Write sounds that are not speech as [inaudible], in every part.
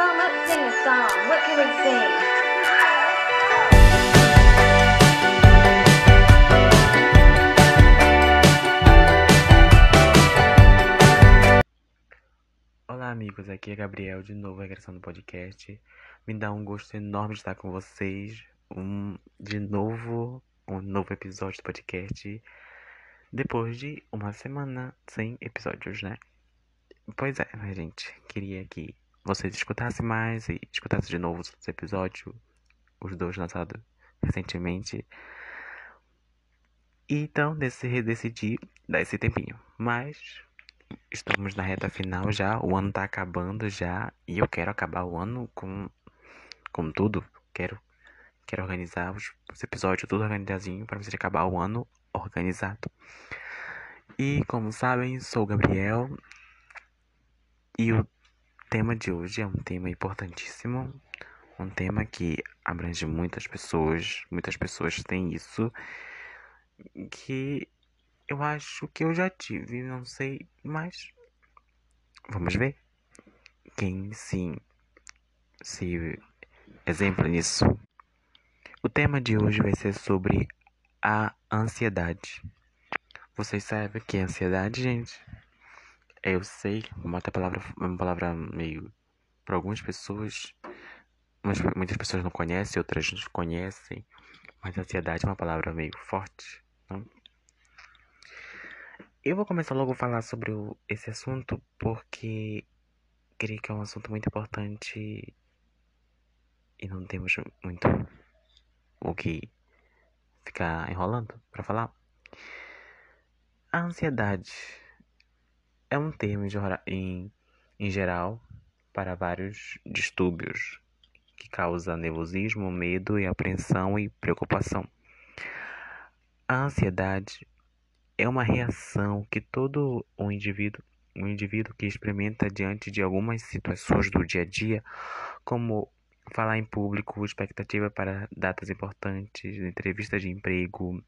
song? Let's sing a song. What can we sing? Olá, amigos. Aqui é Gabriel de novo, regressando no podcast. Me dá um gosto enorme estar com vocês. Um, de novo, um novo episódio do podcast. Depois de uma semana sem episódios, né? Pois é, gente? Queria que vocês escutassem mais e escutassem de novo os episódios, os dois lançados recentemente. Então, decidi, decidi dar esse tempinho. Mas estamos na reta final já, o ano tá acabando já e eu quero acabar o ano com com tudo. Quero quero organizar os, os episódios tudo organizadinho para você acabar o ano organizado. E como sabem, sou o Gabriel e o tema de hoje é um tema importantíssimo, um tema que abrange muitas pessoas, muitas pessoas têm isso que eu acho que eu já tive, não sei, mas vamos ver quem sim se exemplo nisso. O tema de hoje vai ser sobre a ansiedade. Vocês sabem o que é ansiedade, gente? Eu sei, uma outra palavra, uma palavra meio para algumas pessoas, muitas pessoas não conhecem, outras não conhecem, mas ansiedade é uma palavra meio forte. Não? Eu vou começar logo a falar sobre o, esse assunto porque creio que é um assunto muito importante e não temos muito o que ficar enrolando para falar. A ansiedade é um termo em, em geral para vários distúrbios que causa nervosismo, medo e apreensão e preocupação. A ansiedade é uma reação que todo um indivíduo, um indivíduo que experimenta diante de algumas situações do dia a dia, como falar em público, expectativa para datas importantes, entrevistas de emprego,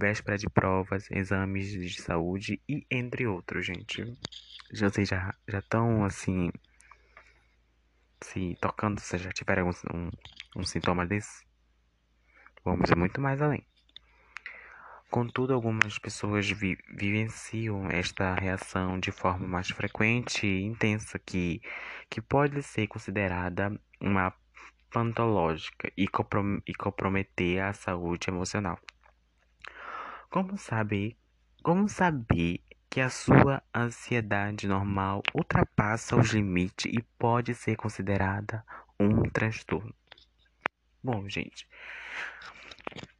véspera de provas, exames de saúde e entre outros, gente. Já já estão assim se tocando, se já tiveram um, um, um sintoma desse? Vamos muito mais além. Contudo, algumas pessoas vi vivenciam esta reação de forma mais frequente e intensa, que, que pode ser considerada uma patológica e, comprom e comprometer a saúde emocional. Como saber, como saber que a sua ansiedade normal ultrapassa os limites e pode ser considerada um transtorno? Bom, gente,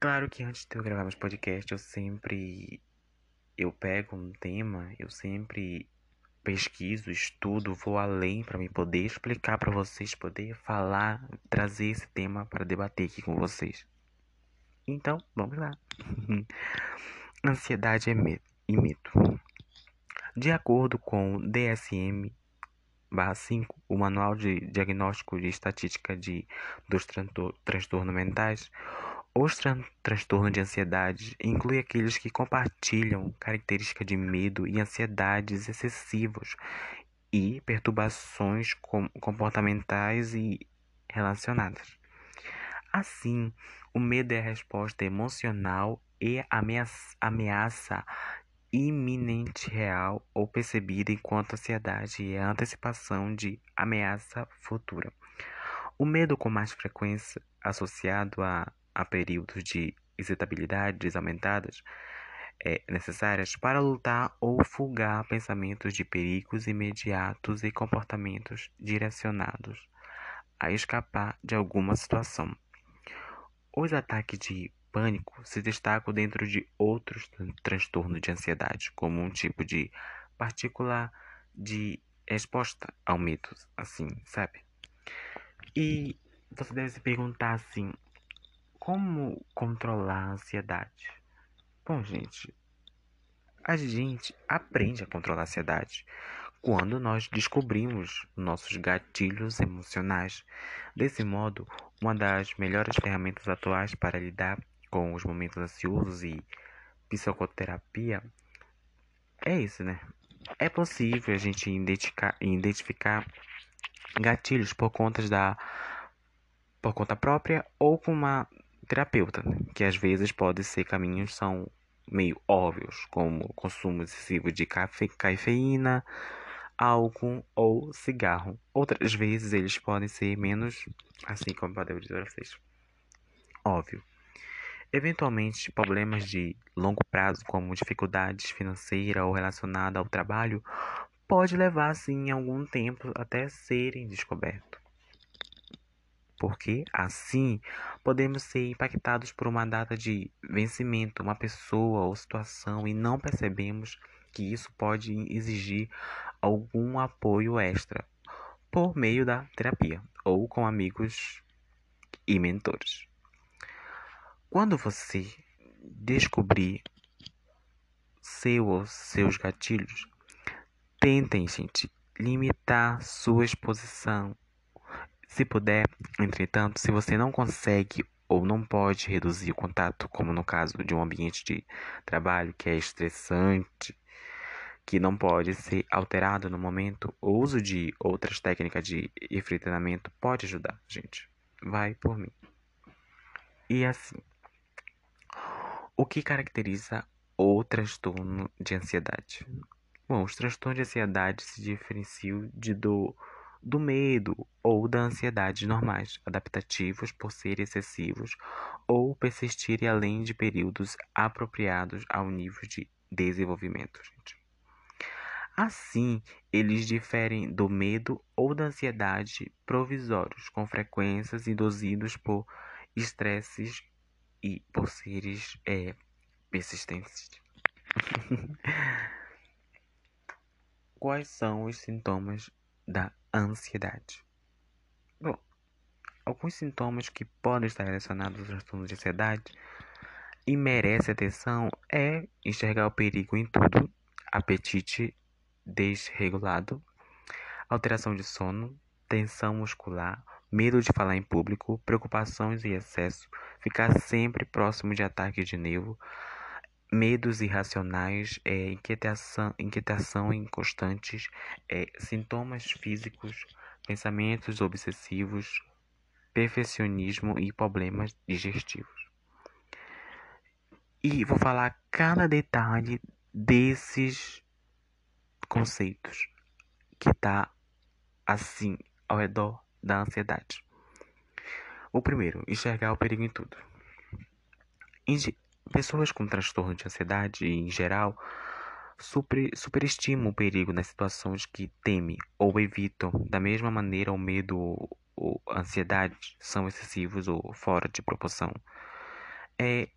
Claro que antes de eu gravar meus podcasts, eu sempre eu pego um tema, eu sempre pesquiso, estudo, vou além para me poder explicar para vocês, poder falar, trazer esse tema para debater aqui com vocês. Então, vamos lá. [laughs] Ansiedade e medo. De acordo com o DSM 5, o Manual de Diagnóstico de Estatística de, dos Transtornos Mentais, os tran transtornos de ansiedade incluem aqueles que compartilham características de medo e ansiedades excessivos e perturbações com comportamentais e relacionadas. Assim, o medo é a resposta emocional e ameaça, ameaça iminente real ou percebida enquanto ansiedade é a antecipação de ameaça futura. O medo com mais frequência associado a a períodos de excitabilidade aumentadas é, necessárias para lutar ou fugar pensamentos de perigos imediatos e comportamentos direcionados a escapar de alguma situação. Os ataques de pânico se destacam dentro de outros transtornos de ansiedade, como um tipo de particular de resposta ao medo, assim, sabe? E você deve se perguntar assim, como controlar a ansiedade? Bom, gente, a gente aprende a controlar a ansiedade quando nós descobrimos nossos gatilhos emocionais. Desse modo, uma das melhores ferramentas atuais para lidar com os momentos ansiosos e psicoterapia é isso, né? É possível a gente identificar, identificar gatilhos por conta da por conta própria ou com uma terapeuta, né? que às vezes pode ser caminhos são meio óbvios, como consumo excessivo de cafe, cafeína, álcool ou cigarro. Outras vezes eles podem ser menos, assim como podemos dizer a vocês, óbvio. Eventualmente, problemas de longo prazo, como dificuldades financeiras ou relacionadas ao trabalho, pode levar, sim, algum tempo até serem descobertos. Porque, assim, podemos ser impactados por uma data de vencimento, uma pessoa ou situação, e não percebemos que isso pode exigir algum apoio extra por meio da terapia ou com amigos e mentores. Quando você descobrir seu ou seus gatilhos, tentem, gente, limitar sua exposição. Se puder, entretanto, se você não consegue ou não pode reduzir o contato, como no caso de um ambiente de trabalho que é estressante, que não pode ser alterado no momento, o uso de outras técnicas de enfrentamento pode ajudar, gente. Vai por mim. E assim, o que caracteriza o transtorno de ansiedade? Bom, os transtornos de ansiedade se diferenciam de do, do medo ou da ansiedade normais, adaptativos por serem excessivos ou persistirem além de períodos apropriados ao nível de desenvolvimento. Gente. Assim, eles diferem do medo ou da ansiedade provisórios, com frequências induzidos por estresses e por seres é, persistentes. [laughs] Quais são os sintomas da ansiedade? Bom, alguns sintomas que podem estar relacionados ao transtorno de ansiedade e merece atenção é enxergar o perigo em tudo, apetite desregulado, alteração de sono, tensão muscular, medo de falar em público, preocupações e excesso, ficar sempre próximo de ataques de nervo, medos irracionais, é, inquietação, inquietação inconstantes, é, sintomas físicos, pensamentos obsessivos, perfeccionismo e problemas digestivos. E vou falar cada detalhe desses conceitos que está assim ao redor da ansiedade. O primeiro, enxergar o perigo em tudo. Pessoas com transtorno de ansiedade, em geral, super, superestimam o perigo nas situações que temem ou evitam. Da mesma maneira, o medo ou a ansiedade são excessivos ou fora de proporção. É,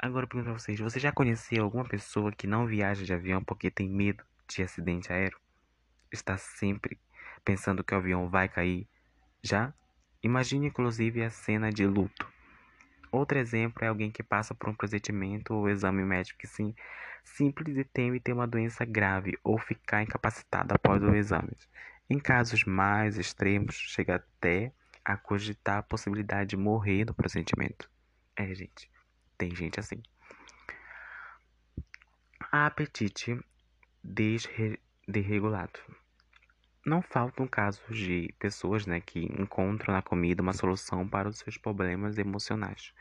agora eu pergunto pra vocês: você já conheceu alguma pessoa que não viaja de avião porque tem medo de acidente aéreo? Está sempre pensando que o avião vai cair? Já? Imagine inclusive a cena de luto. Outro exemplo é alguém que passa por um procedimento ou exame médico que sim, simples e teme ter uma doença grave ou ficar incapacitado após o exame. Em casos mais extremos, chega até a cogitar a possibilidade de morrer no procedimento. É, gente, tem gente assim. Apetite desregulado. Não faltam casos de pessoas né, que encontram na comida uma solução para os seus problemas emocionais.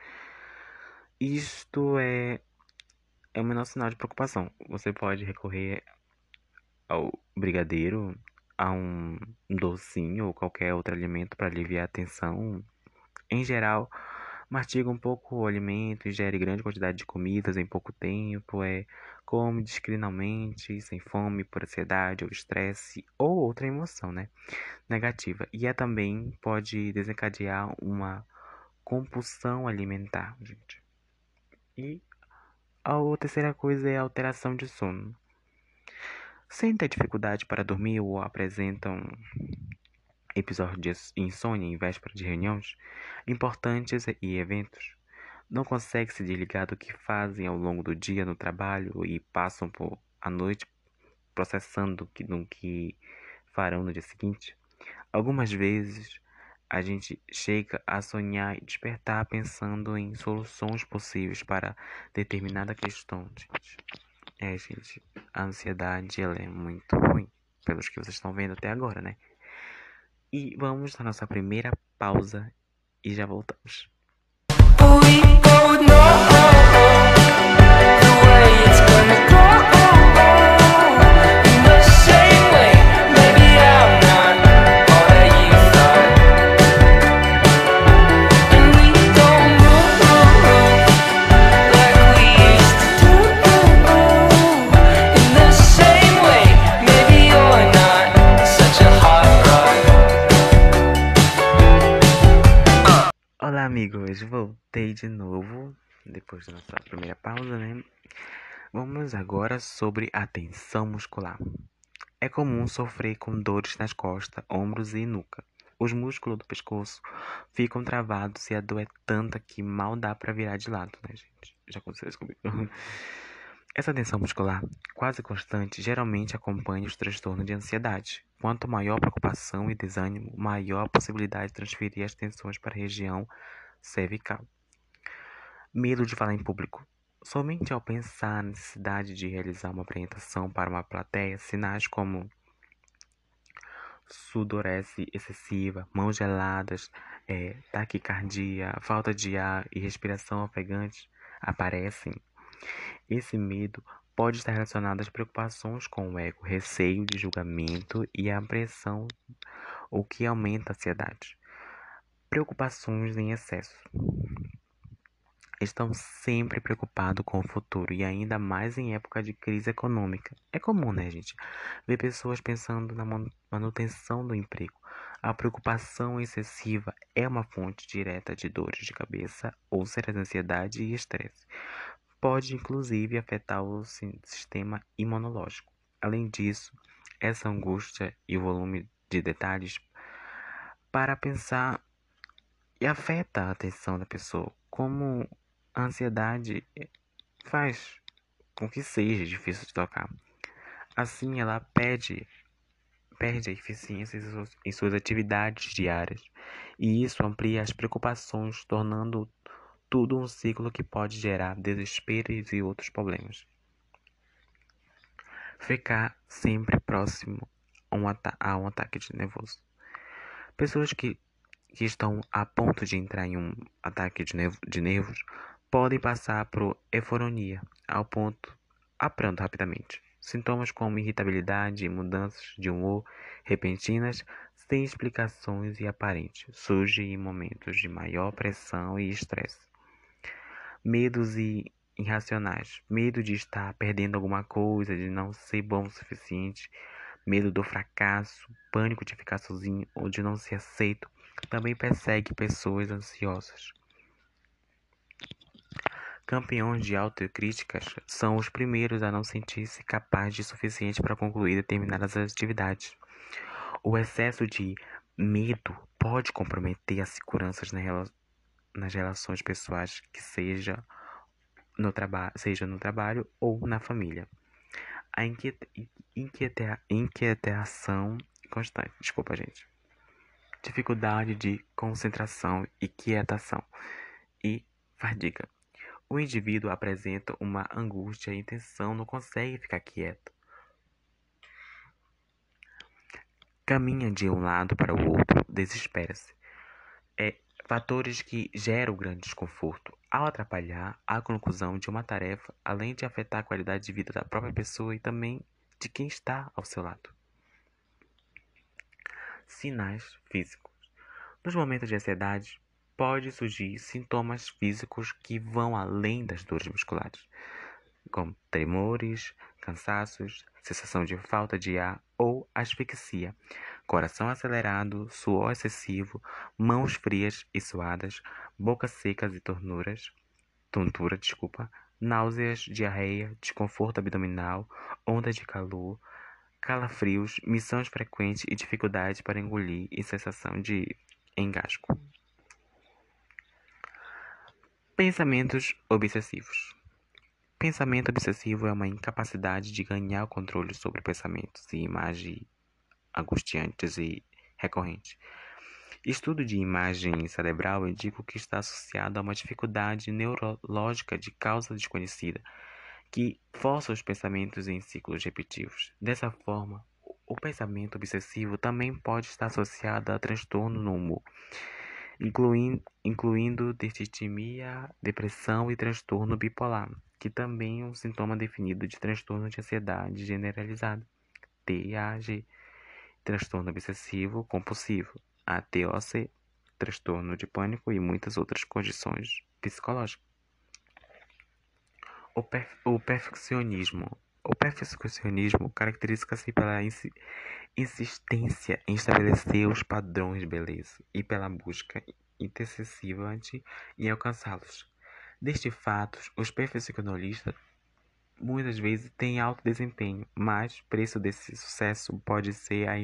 Isto é, é o menor sinal de preocupação. Você pode recorrer ao brigadeiro, a um docinho ou qualquer outro alimento para aliviar a tensão. Em geral, mastiga um pouco o alimento, ingere grande quantidade de comidas em pouco tempo, é come discretamente, sem fome, por ansiedade ou estresse ou outra emoção, né, negativa. E é também pode desencadear uma compulsão alimentar, gente. E a terceira coisa é a alteração de sono. Sentem dificuldade para dormir ou apresentam episódios de insônia em véspera de reuniões importantes e eventos, não conseguem se desligar do que fazem ao longo do dia no trabalho e passam por a noite processando no que farão no dia seguinte. Algumas vezes a gente chega a sonhar e despertar pensando em soluções possíveis para determinada questão, gente. É, gente, a ansiedade ela é muito ruim, pelos que vocês estão vendo até agora, né? E vamos à nossa primeira pausa e já voltamos. De novo depois da nossa primeira pausa, né? Vamos agora sobre a tensão muscular. É comum sofrer com dores nas costas, ombros e nuca. Os músculos do pescoço ficam travados e a dor é tanta que mal dá para virar de lado, né, gente? Já aconteceu isso comigo. [laughs] Essa tensão muscular, quase constante, geralmente acompanha os transtornos de ansiedade. Quanto maior preocupação e desânimo, maior a possibilidade de transferir as tensões para a região cervical. Medo de falar em público. Somente ao pensar na necessidade de realizar uma apresentação para uma plateia, sinais como sudorese excessiva, mãos geladas, eh, taquicardia, falta de ar e respiração ofegante aparecem. Esse medo pode estar relacionado às preocupações com o ego, receio de julgamento e a pressão, o que aumenta a ansiedade. Preocupações em excesso. Estão sempre preocupados com o futuro e ainda mais em época de crise econômica. É comum, né, gente? Ver pessoas pensando na man- manutenção do emprego. A preocupação excessiva é uma fonte direta de dores de cabeça, úlceras, ansiedade e estresse pode inclusive afetar o si- sistema imunológico. Além disso, essa angústia e o volume de detalhes para pensar e afeta a atenção da pessoa, como a ansiedade faz com que seja difícil de tocar. Assim, ela perde, perde a eficiência em suas, atividades diárias, e isso amplia as preocupações, tornando tudo um ciclo que pode gerar desesperos e outros problemas. Ficar sempre próximo a um, a um ataque de nervoso. Pessoas que, que estão a ponto de entrar em um ataque de, nervo- de nervos podem passar por euforia, ao ponto a rapidamente. Sintomas como irritabilidade mudanças de humor repentinas, sem explicações e aparentes, surgem em momentos de maior pressão e estresse medos e irracionais, medo de estar perdendo alguma coisa, de não ser bom o suficiente, medo do fracasso, pânico de ficar sozinho ou de não ser aceito, também persegue pessoas ansiosas. Campeões de autocríticas são os primeiros a não sentir-se capazes de suficiente para concluir determinadas atividades. O excesso de medo pode comprometer a segurança nas rela- nas relações pessoais, que seja no, traba seja no trabalho ou na família. A inquieta inquietação constante, desculpa, gente. Dificuldade de concentração e quietação e fadiga. O indivíduo apresenta uma angústia e tensão, não consegue ficar quieto. Caminha de um lado para o outro, desespera-se. É, fatores que geram grande desconforto ao atrapalhar a conclusão de uma tarefa, além de afetar a qualidade de vida da própria pessoa e também de quem está ao seu lado. Sinais físicos. Nos momentos de ansiedade, pode surgir sintomas físicos que vão além das dores musculares, como tremores, cansaços, sensação de falta de ar ou asfixia, coração acelerado, suor excessivo, mãos frias e suadas, boca secas e tornuras, tontura, desculpa, náuseas, diarreia, desconforto abdominal, ondas de calor, calafrios, missões frequentes e dificuldade para engolir e sensação de engasgo. Pensamentos obsessivos. Pensamento obsessivo é uma incapacidade de ganhar o controle sobre pensamentos e imagens angustiantes e recorrentes. Estudo de imagem cerebral indica que está associado a uma dificuldade neurológica de causa desconhecida, que força os pensamentos em ciclos repetitivos. Dessa forma, O pensamento obsessivo também pode estar associado a transtorno no humor, incluindo, incluindo depressão e transtorno bipolar, que também é um sintoma definido de transtorno de ansiedade generalizada, TAG, transtorno obsessivo compulsivo, ATOC, transtorno de pânico e muitas outras condições psicológicas. O, o perfeccionismo. O perfeccionismo caracteriza-se pela insi insistência em estabelecer os padrões de beleza e pela busca intercessivante em alcançá-los. Deste fato, os perfeccionistas muitas vezes têm alto desempenho, mas o preço desse sucesso pode ser a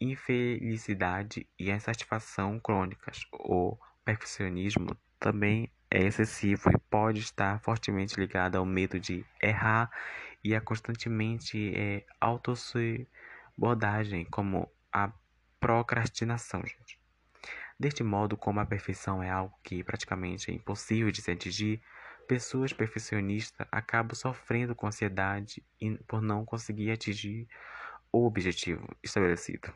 infelicidade e a insatisfação crônicas. O perfeccionismo também é excessivo e pode estar fortemente ligado ao medo de errar e a constantemente é, autossabotagem, como a procrastinação, gente. Deste modo, como a perfeição é algo que praticamente é impossível de se atingir, pessoas perfeccionistas acabam sofrendo com ansiedade por não conseguir atingir o objetivo estabelecido.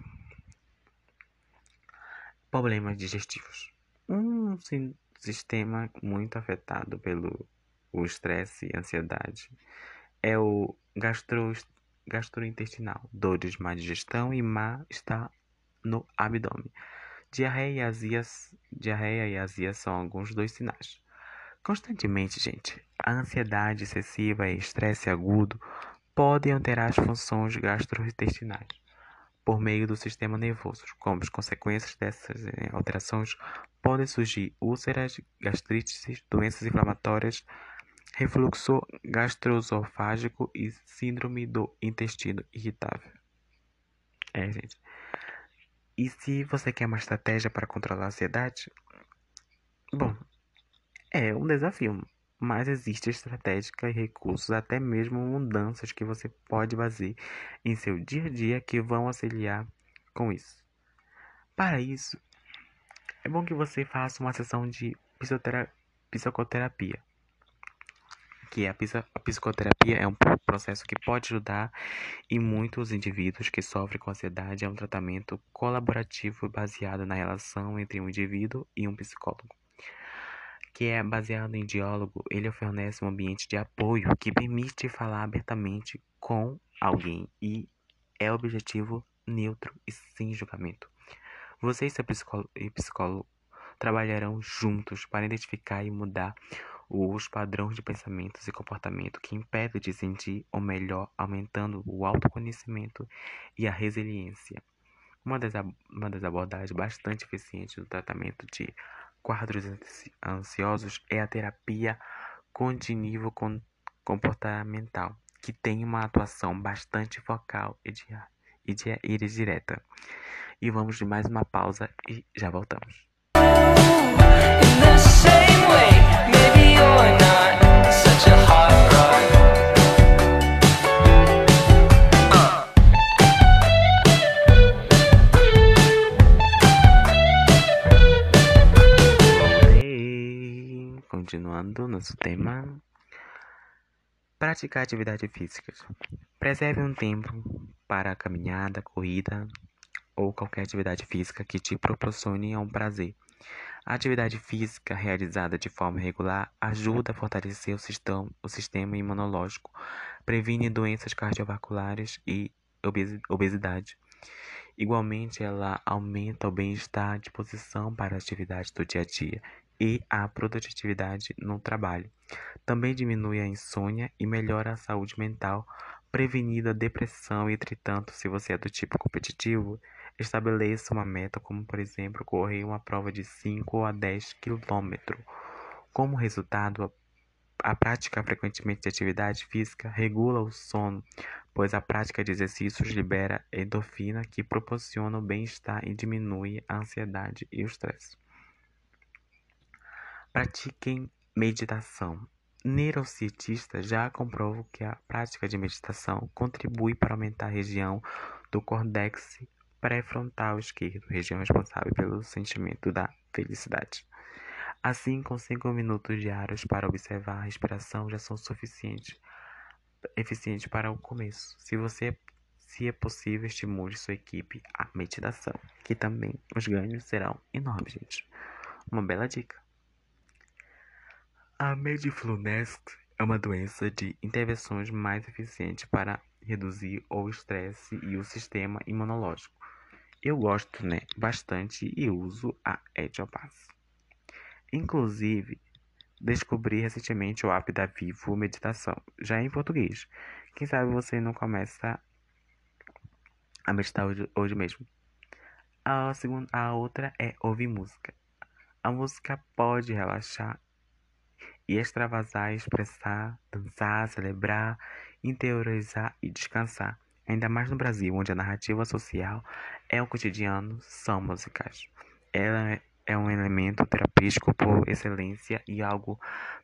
Problemas digestivos. Um sistema muito afetado pelo o estresse e ansiedade é o gastro, gastrointestinal, dores, má digestão e má está no abdômen. Diarreia e azia, diarreia e azia são alguns dos sinais. Constantemente, gente, a ansiedade excessiva e estresse agudo podem alterar as funções gastrointestinais por meio do sistema nervoso. Como as consequências dessas eh, alterações, podem surgir úlceras, gastrites, doenças inflamatórias, refluxo gastroesofágico e síndrome do intestino irritável. É, gente. E se você quer uma estratégia para controlar a ansiedade? Bom, é um desafio, mas existe estratégia e recursos, até mesmo mudanças que você pode fazer em seu dia a dia que vão auxiliar com isso. Para isso, é bom que você faça uma sessão de psicoterapia. Que a, a psicoterapia é um processo que pode ajudar e muitos indivíduos que sofrem com ansiedade é um tratamento colaborativo baseado na relação entre um indivíduo e um psicólogo que é baseado em diálogo, ele fornece um ambiente de apoio que permite falar abertamente com alguém e é objetivo neutro e sem julgamento. Você e seu psicólogo, e psicólogo trabalharão juntos para identificar e mudar os padrões de pensamentos e comportamento que impedem de sentir ou melhor, aumentando o autoconhecimento e a resiliência. Uma das, uma das abordagens bastante eficientes do tratamento de quadros ansiosos é a terapia cognitivo comportamental, que tem uma atuação bastante focal e, e, e direta. E vamos de mais uma pausa e já voltamos. Continuando nosso tema. Praticar atividade física. Preserve um tempo para a caminhada, corrida ou qualquer atividade física que te proporcione um prazer. A atividade física realizada de forma regular ajuda a fortalecer o sistema, o sistema imunológico, previne doenças cardiovasculares e obesi- obesidade. Igualmente, ela aumenta o bem-estar, disposição para as atividades do dia a dia e a produtividade no trabalho. Também diminui a insônia e melhora a saúde mental, prevenindo a depressão. Entretanto, se você é do tipo competitivo, estabeleça uma meta, como por exemplo, correr uma prova de 5 a 10 km. Como resultado, a prática frequentemente de atividade física regula o sono, pois a prática de exercícios libera endorfina que proporciona o bem-estar e diminui a ansiedade e o estresse. Pratiquem meditação. Neurocientistas já comprovam que a prática de meditação contribui para aumentar a região do córtex pré-frontal esquerdo, região responsável pelo sentimento da felicidade. Assim, com 5 minutos diários para observar a respiração já são suficientes, para o começo. Se você Se é possível, estimule sua equipe à meditação, que também os ganhos serão enormes, gente. Uma bela dica. A Mediflunex é uma doença de intervenções mais eficiente para reduzir o estresse e o sistema imunológico. Eu gosto, né, bastante e uso a Etiopass. Inclusive, descobri recentemente o app da Vivo Meditação, já em português. Quem sabe você não começa a meditar hoje, hoje mesmo. A, segunda, a outra é ouvir música. A música pode relaxar e extravasar, expressar, dançar, celebrar, interiorizar e descansar. Ainda mais no Brasil, onde a narrativa social é o cotidiano, são musicais. Ela é um elemento terapêutico por excelência e algo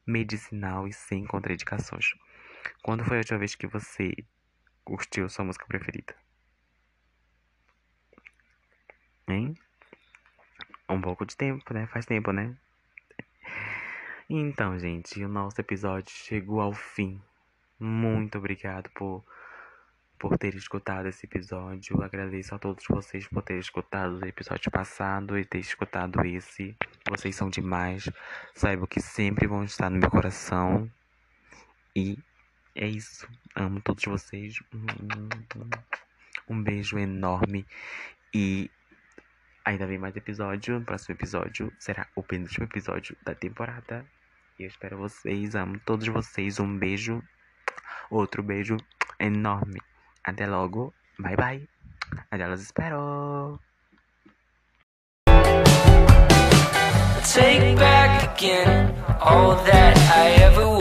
medicinal e sem contraindicações. Quando foi a última vez que você curtiu sua música preferida? Hein? Um pouco de tempo, né? Faz tempo, né? Então, gente, o nosso episódio chegou ao fim. Muito obrigado por, por ter escutado esse episódio. Agradeço a todos vocês por terem escutado o episódio passado e ter escutado esse. Vocês são demais. Saibam que sempre vão estar no meu coração. E é isso. Amo todos vocês. Um beijo enorme. E ainda vem mais episódio. O próximo episódio será o penúltimo episódio da temporada. Eu espero vocês. Amo todos vocês. Um beijo. Outro beijo enorme. Até logo. Bye bye. Adelas espero. Take back again all that I ever